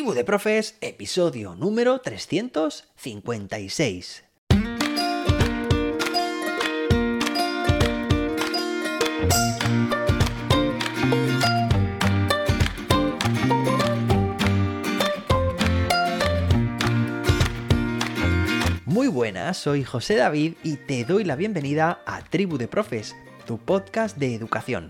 Tribu de Profes, episodio número 356. Muy buenas, soy José David y te doy la bienvenida a Tribu de Profes, tu podcast de educación.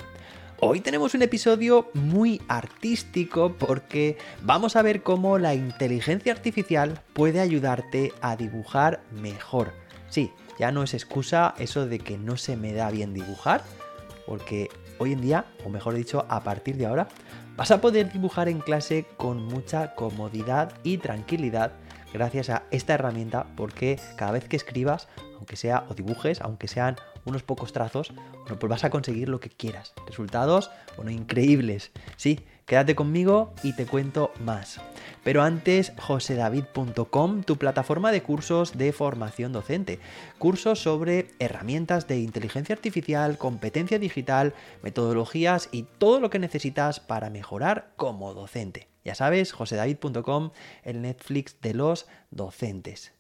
Hoy tenemos un episodio muy artístico porque vamos a ver cómo la inteligencia artificial puede ayudarte a dibujar mejor. Sí, ya no es excusa eso de que no se me da bien dibujar, porque hoy en día, o mejor dicho, a partir de ahora, vas a poder dibujar en clase con mucha comodidad y tranquilidad gracias a esta herramienta porque cada vez que escribas, aunque sea o dibujes, aunque sean unos pocos trazos, bueno, pues vas a conseguir lo que quieras. Resultados, bueno, increíbles. Sí, quédate conmigo y te cuento más. Pero antes, josedavid.com, tu plataforma de cursos de formación docente. Cursos sobre herramientas de inteligencia artificial, competencia digital, metodologías y todo lo que necesitas para mejorar como docente. Ya sabes, josedavid.com, el Netflix de los docentes.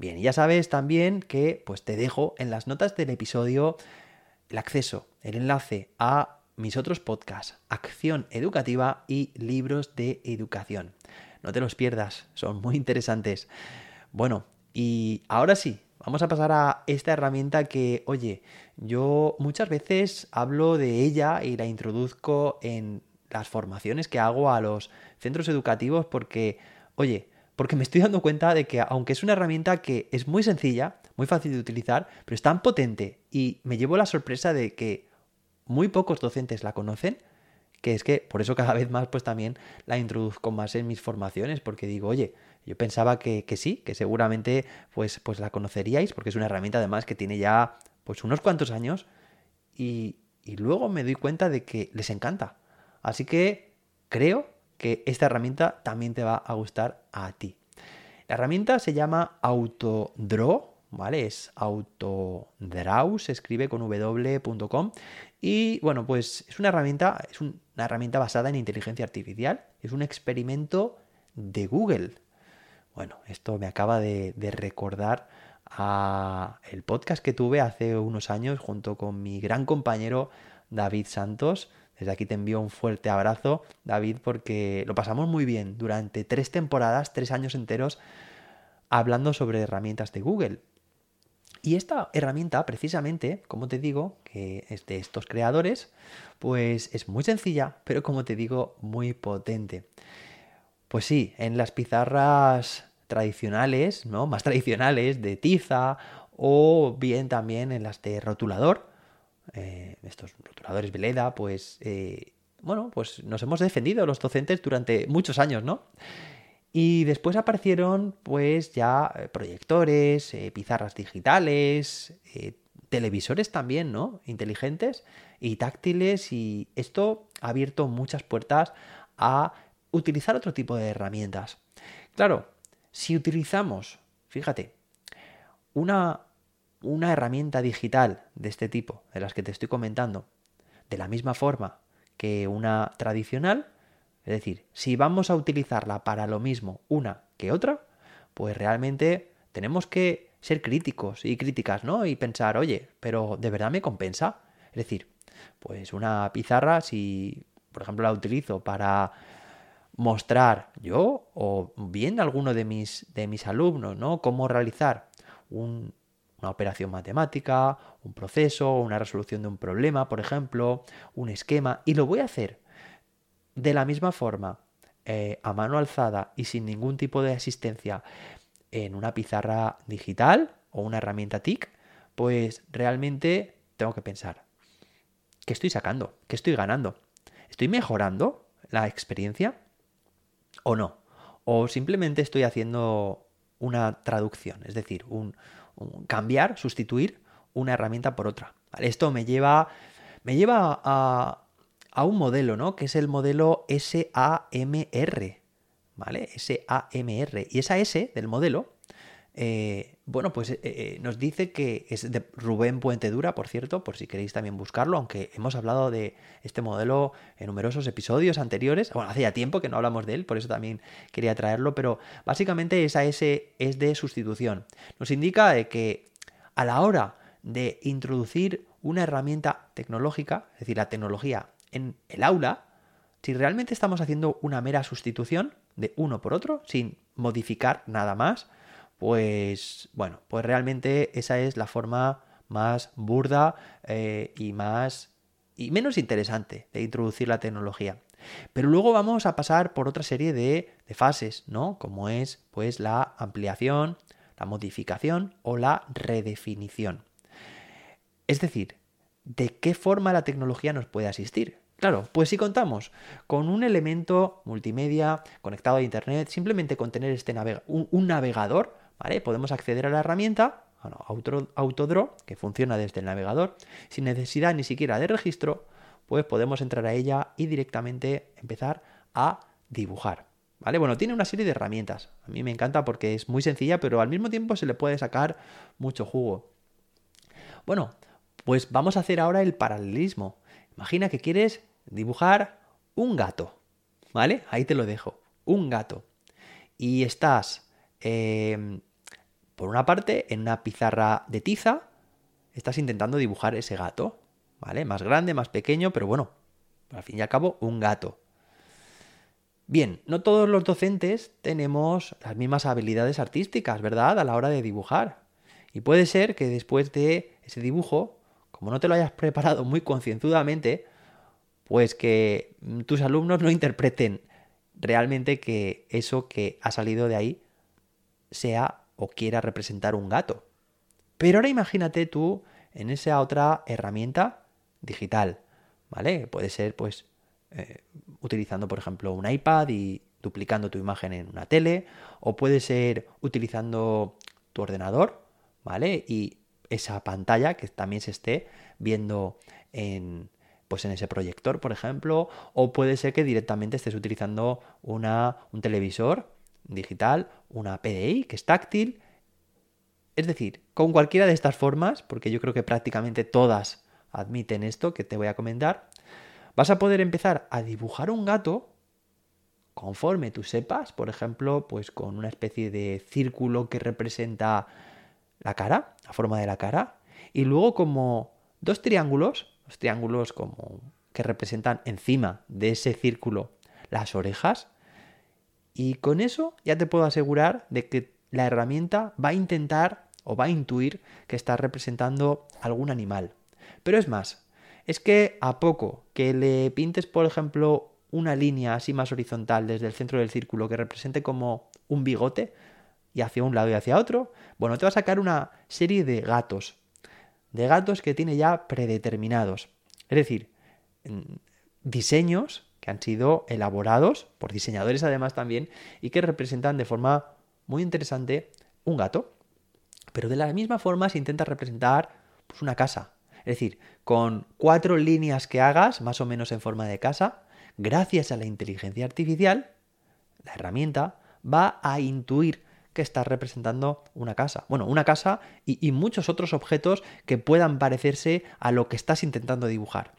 Bien, y ya sabes también que pues te dejo en las notas del episodio el acceso, el enlace a mis otros podcasts, Acción Educativa y Libros de Educación. No te los pierdas, son muy interesantes. Bueno, y ahora sí, vamos a pasar a esta herramienta que, oye, yo muchas veces hablo de ella y la introduzco en las formaciones que hago a los centros educativos porque, oye, porque me estoy dando cuenta de que aunque es una herramienta que es muy sencilla, muy fácil de utilizar, pero es tan potente y me llevo la sorpresa de que muy pocos docentes la conocen, que es que por eso cada vez más pues también la introduzco más en mis formaciones, porque digo, oye, yo pensaba que, sí, que seguramente pues, pues la conoceríais, porque es una herramienta además que tiene ya pues unos cuantos años y, y luego me doy cuenta de que les encanta. Así que creo que esta herramienta también te va a gustar a ti. La herramienta se llama Autodraw, ¿vale? Es Autodraw, se escribe con w.com y bueno, pues es una herramienta, es una herramienta basada en inteligencia artificial, es un experimento de Google. Bueno, esto me acaba de, recordar a el podcast que tuve hace unos años junto con mi gran compañero David Santos desde aquí te envío un fuerte abrazo, David, porque lo pasamos muy bien durante tres temporadas, tres años enteros, hablando sobre herramientas de Google. Y esta herramienta, precisamente, como te digo, que es de estos creadores, pues es muy sencilla, pero como te digo, muy potente. Pues sí, en las pizarras tradicionales, ¿no? Más tradicionales, de tiza, o bien también en las de rotulador, eh, estos rotuladores Veleda, pues, eh, bueno, pues nos hemos defendido los docentes durante muchos años, ¿no? Y después aparecieron, pues, ya eh, proyectores, pizarras digitales, televisores también, ¿no? Inteligentes y táctiles, y esto ha abierto muchas puertas a utilizar otro tipo de herramientas. Claro, si utilizamos, fíjate, una una herramienta digital de este tipo, de las que te estoy comentando, de la misma forma que una tradicional, es decir, si vamos a utilizarla para lo mismo una que otra, pues realmente tenemos que ser críticos y críticas, ¿no? Y pensar, oye, pero ¿de verdad me compensa? Es decir, pues una pizarra, si por ejemplo la utilizo para mostrar yo o bien alguno de mis, de mis alumnos, ¿no? Cómo realizar un, una operación matemática, un proceso, una resolución de un problema, por ejemplo, un esquema, y lo voy a hacer de la misma forma, eh, a mano alzada y sin ningún tipo de asistencia en una pizarra digital o una herramienta TIC, pues realmente tengo que pensar, ¿qué estoy sacando? ¿Qué estoy ganando? ¿Estoy mejorando la experiencia o no? O simplemente estoy haciendo una traducción, es decir, un, cambiar, sustituir una herramienta por otra. Esto me lleva, me lleva a, a, un modelo, ¿no? Que es el modelo SAMR, ¿vale? SAMR. Y esa S del modelo eh, bueno, pues eh, eh, nos dice que es de Rubén Puente Dura, por cierto, por si queréis también buscarlo, aunque hemos hablado de este modelo en numerosos episodios anteriores. Bueno, hace ya tiempo que no hablamos de él, por eso también quería traerlo, pero básicamente esa S es de sustitución. Nos indica de que a la hora de introducir una herramienta tecnológica, es decir, la tecnología en el aula, si realmente estamos haciendo una mera sustitución de uno por otro, sin modificar nada más, pues bueno, pues realmente esa es la forma más burda eh, y más y menos interesante de introducir la tecnología. Pero luego vamos a pasar por otra serie de, de, fases, ¿no? Como es pues la ampliación, la modificación o la redefinición. Es decir, ¿de qué forma la tecnología nos puede asistir? Claro, pues si contamos con un elemento multimedia conectado a Internet, simplemente con tener este un navegador, Podemos acceder a la herramienta, Autodraw, que funciona desde el navegador, sin necesidad ni siquiera de registro, pues podemos entrar a ella y directamente empezar a dibujar. ¿Vale? Bueno, tiene una serie de herramientas. A mí me encanta porque es muy sencilla, pero al mismo tiempo se le puede sacar mucho jugo. Bueno, pues vamos a hacer ahora el paralelismo. Imagina que quieres dibujar un gato. ¿Vale? Ahí te lo dejo. Un gato. Y estás eh, por una parte, en una pizarra de tiza, estás intentando dibujar ese gato, ¿vale? Más grande, más pequeño, pero bueno, al fin y al cabo, un gato. Bien, no todos los docentes tenemos las mismas habilidades artísticas, ¿verdad? A la hora de dibujar. Y puede ser que después de ese dibujo, como no te lo hayas preparado muy concienzudamente, pues que tus alumnos no interpreten realmente que eso que ha salido de ahí sea o quiera representar un gato. Pero ahora imagínate tú en esa otra herramienta digital, ¿vale? Puede ser pues eh, utilizando por ejemplo un iPad y duplicando tu imagen en una tele, o puede ser utilizando tu ordenador, ¿vale? Y esa pantalla que también se esté viendo en, pues en ese proyector, por ejemplo, o puede ser que directamente estés utilizando una, un televisor digital, una PDI que es táctil. Es decir, con cualquiera de estas formas, porque yo creo que prácticamente todas admiten esto que te voy a comentar, vas a poder empezar a dibujar un gato conforme tú sepas, por ejemplo, pues con una especie de círculo que representa la cara, la forma de la cara, y luego como dos triángulos, los triángulos como que representan encima de ese círculo las orejas, y con eso ya te puedo asegurar de que la herramienta va a intentar o va a intuir que está representando algún animal. Pero es más, es que a poco que le pintes, por ejemplo, una línea así más horizontal desde el centro del círculo que represente como un bigote y hacia un lado y hacia otro, bueno, te va a sacar una serie de gatos, de gatos que tiene ya predeterminados. Es decir, diseños que han sido elaborados por diseñadores además también y que representan de forma muy interesante un gato. Pero de la misma forma se intenta representar pues, una casa. Es decir, con cuatro líneas que hagas, más o menos en forma de casa, gracias a la inteligencia artificial, la herramienta va a intuir que estás representando una casa. Bueno, una casa y, muchos otros objetos que puedan parecerse a lo que estás intentando dibujar.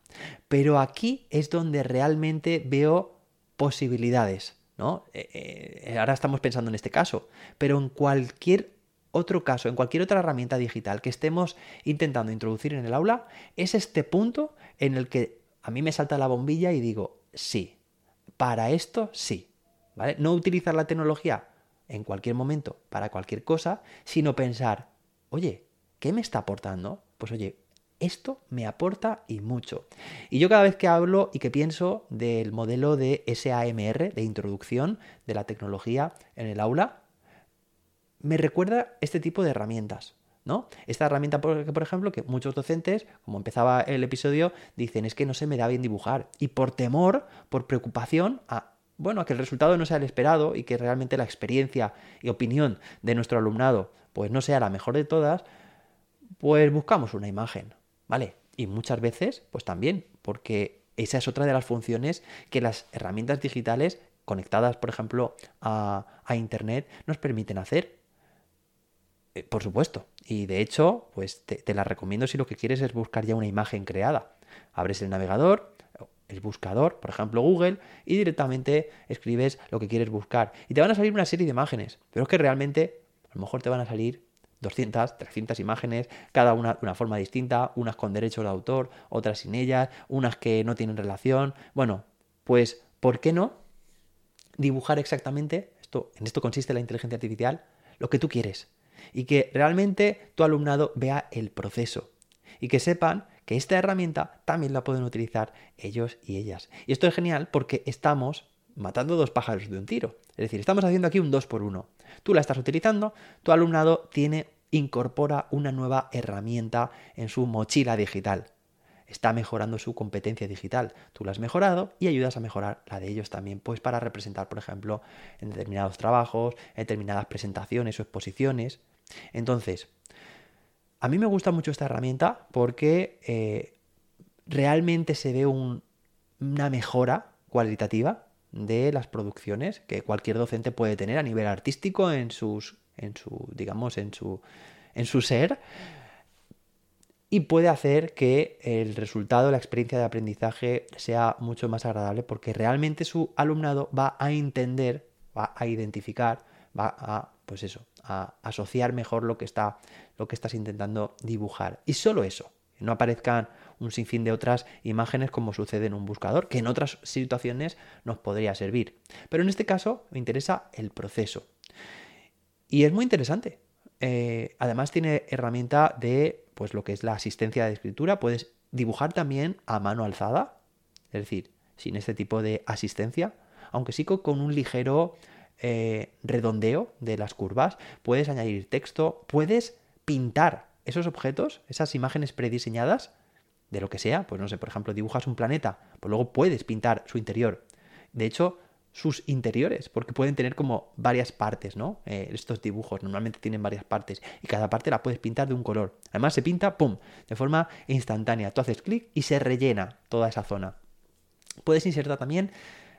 Pero aquí es donde realmente veo posibilidades, ¿no? Eh, eh, ahora estamos pensando en este caso, pero en cualquier otro caso, en cualquier otra herramienta digital que estemos intentando introducir en el aula, es este punto en el que a mí me salta la bombilla y digo, sí, para esto sí. ¿Vale? No utilizar la tecnología en cualquier momento para cualquier cosa, sino pensar, oye, ¿qué me está aportando? Pues oye, esto me aporta y mucho. Y yo cada vez que hablo y que pienso del modelo de SAMR, de introducción de la tecnología en el aula, me recuerda este tipo de herramientas. ¿No? Esta herramienta, por, por ejemplo, que muchos docentes, como empezaba el episodio, dicen es que no se me da bien dibujar. Y por temor, por preocupación a bueno, a que el resultado no sea el esperado y que realmente la experiencia y opinión de nuestro alumnado pues no sea la mejor de todas, pues buscamos una imagen, ¿vale? Y muchas veces, pues también, porque esa es otra de las funciones que las herramientas digitales conectadas, por ejemplo, a, a Internet, nos permiten hacer. Eh, por supuesto. Y de hecho, pues te, te la recomiendo si lo que quieres es buscar ya una imagen creada. Abres el navegador, el buscador, por ejemplo Google, y directamente escribes lo que quieres buscar. Y te van a salir una serie de imágenes, pero es que realmente a lo mejor te van a salir 200, 300 imágenes, cada una de una forma distinta, unas con derechos de autor, otras sin ellas, unas que no tienen relación. Bueno, pues, ¿por qué no dibujar exactamente, esto, en esto consiste la inteligencia artificial, lo que tú quieres? Y que realmente tu alumnado vea el proceso y que sepan que esta herramienta también la pueden utilizar ellos y ellas. Y esto es genial porque estamos matando dos pájaros de un tiro. Es decir, estamos haciendo aquí un 2 por 1 Tú la estás utilizando, tu alumnado tiene, incorpora una nueva herramienta en su mochila digital. Está mejorando su competencia digital. Tú la has mejorado y ayudas a mejorar la de ellos también, pues para representar, por ejemplo, en determinados trabajos, en determinadas presentaciones o exposiciones. Entonces, a mí me gusta mucho esta herramienta porque eh, realmente se ve una mejora cualitativa de las producciones que cualquier docente puede tener a nivel artístico en sus en su digamos en su en su ser y puede hacer que el resultado, la experiencia de aprendizaje sea mucho más agradable porque realmente su alumnado va a entender, va a identificar, va a pues eso, a asociar mejor lo que está lo que estás intentando dibujar y solo eso, no aparezcan un sinfín de otras imágenes como sucede en un buscador, que en otras situaciones nos podría servir. Pero en este caso me interesa el proceso. Y es muy interesante. Eh, además tiene herramienta de pues lo que es la asistencia de escritura. Puedes dibujar también a mano alzada, es decir, sin este tipo de asistencia, aunque sí con un ligero eh, redondeo de las curvas. Puedes añadir texto, puedes pintar esos objetos, esas imágenes prediseñadas, de lo que sea, pues no sé, por ejemplo, dibujas un planeta, pues luego puedes pintar su interior. De hecho, sus interiores, porque pueden tener como varias partes, ¿no? Eh, estos dibujos normalmente tienen varias partes y cada parte la puedes pintar de un color. Además se pinta, ¡pum!, de forma instantánea. Tú haces clic y se rellena toda esa zona. Puedes insertar también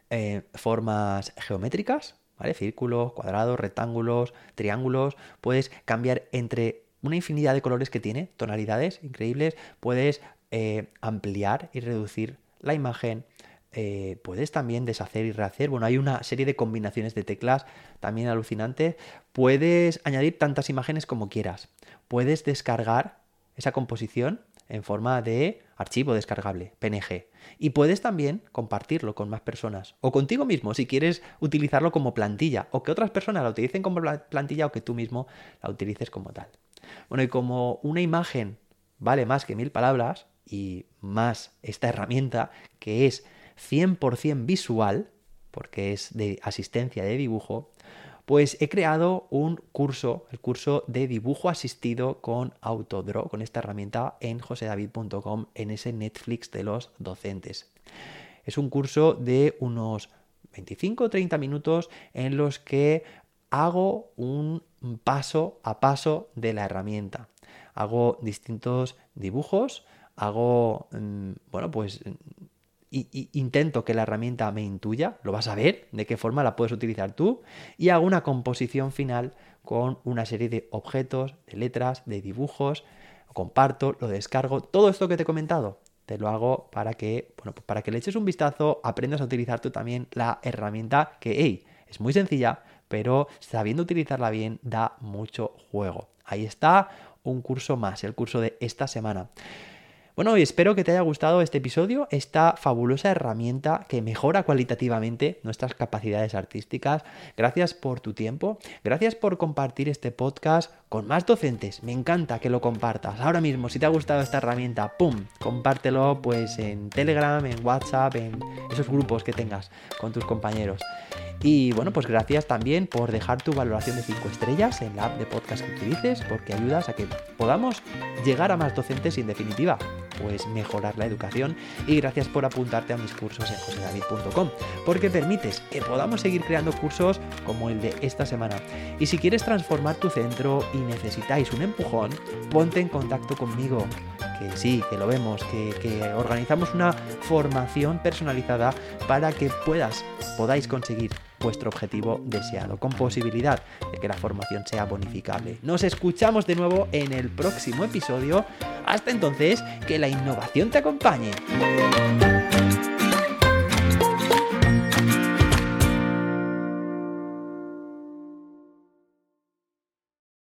eh, formas geométricas, Círculos, cuadrados, rectángulos, triángulos. Puedes cambiar entre una infinidad de colores que tiene, tonalidades increíbles. Puedes eh, ampliar y reducir la imagen. Eh, puedes también deshacer y rehacer. Bueno, hay una serie de combinaciones de teclas también alucinantes. Puedes añadir tantas imágenes como quieras. Puedes descargar esa composición en forma de archivo descargable, PNG. Y puedes también compartirlo con más personas o contigo mismo si quieres utilizarlo como plantilla o que otras personas la utilicen como plantilla o que tú mismo la utilices como tal. Bueno, y como una imagen vale más que mil palabras, y más esta herramienta que es 100% visual, porque es de asistencia de dibujo, pues he creado un curso, el curso de dibujo asistido con Autodraw, con esta herramienta en josedavid.com, en ese Netflix de los docentes. Es un curso de unos 25 o 30 minutos en los que hago un paso a paso de la herramienta. Hago distintos dibujos, hago, mm, bueno, pues intento que la herramienta me intuya, lo vas a ver, de qué forma la puedes utilizar tú, y hago una composición final con una serie de objetos, de letras, de dibujos, comparto, lo descargo, todo esto que te he comentado, te lo hago para que, bueno, pues para que le eches un vistazo, aprendas a utilizar tú también la herramienta que, es muy sencilla, pero sabiendo utilizarla bien da mucho juego. Ahí está un curso más, el curso de esta semana. Bueno, y espero que te haya gustado este episodio, esta fabulosa herramienta que mejora cualitativamente nuestras capacidades artísticas. Gracias por tu tiempo, gracias por compartir este podcast con más docentes. Me encanta que lo compartas. Ahora mismo, si te ha gustado esta herramienta, ¡pum! Compártelo pues en Telegram, en WhatsApp, en esos grupos que tengas con tus compañeros. Y bueno, pues gracias también por dejar tu valoración de 5 estrellas en la app de podcast que utilices, porque ayudas a que podamos llegar a más docentes y en definitiva, pues mejorar la educación. Y gracias por apuntarte a mis cursos en josedavid.com, porque permites que podamos seguir creando cursos como el de esta semana. Y si quieres transformar tu centro y necesitáis un empujón, ponte en contacto conmigo que sí, que lo vemos, que, que, organizamos una formación personalizada para que puedas, podáis conseguir vuestro objetivo deseado, con posibilidad de que la formación sea bonificable. Nos escuchamos de nuevo en el próximo episodio. Hasta entonces, que la innovación te acompañe.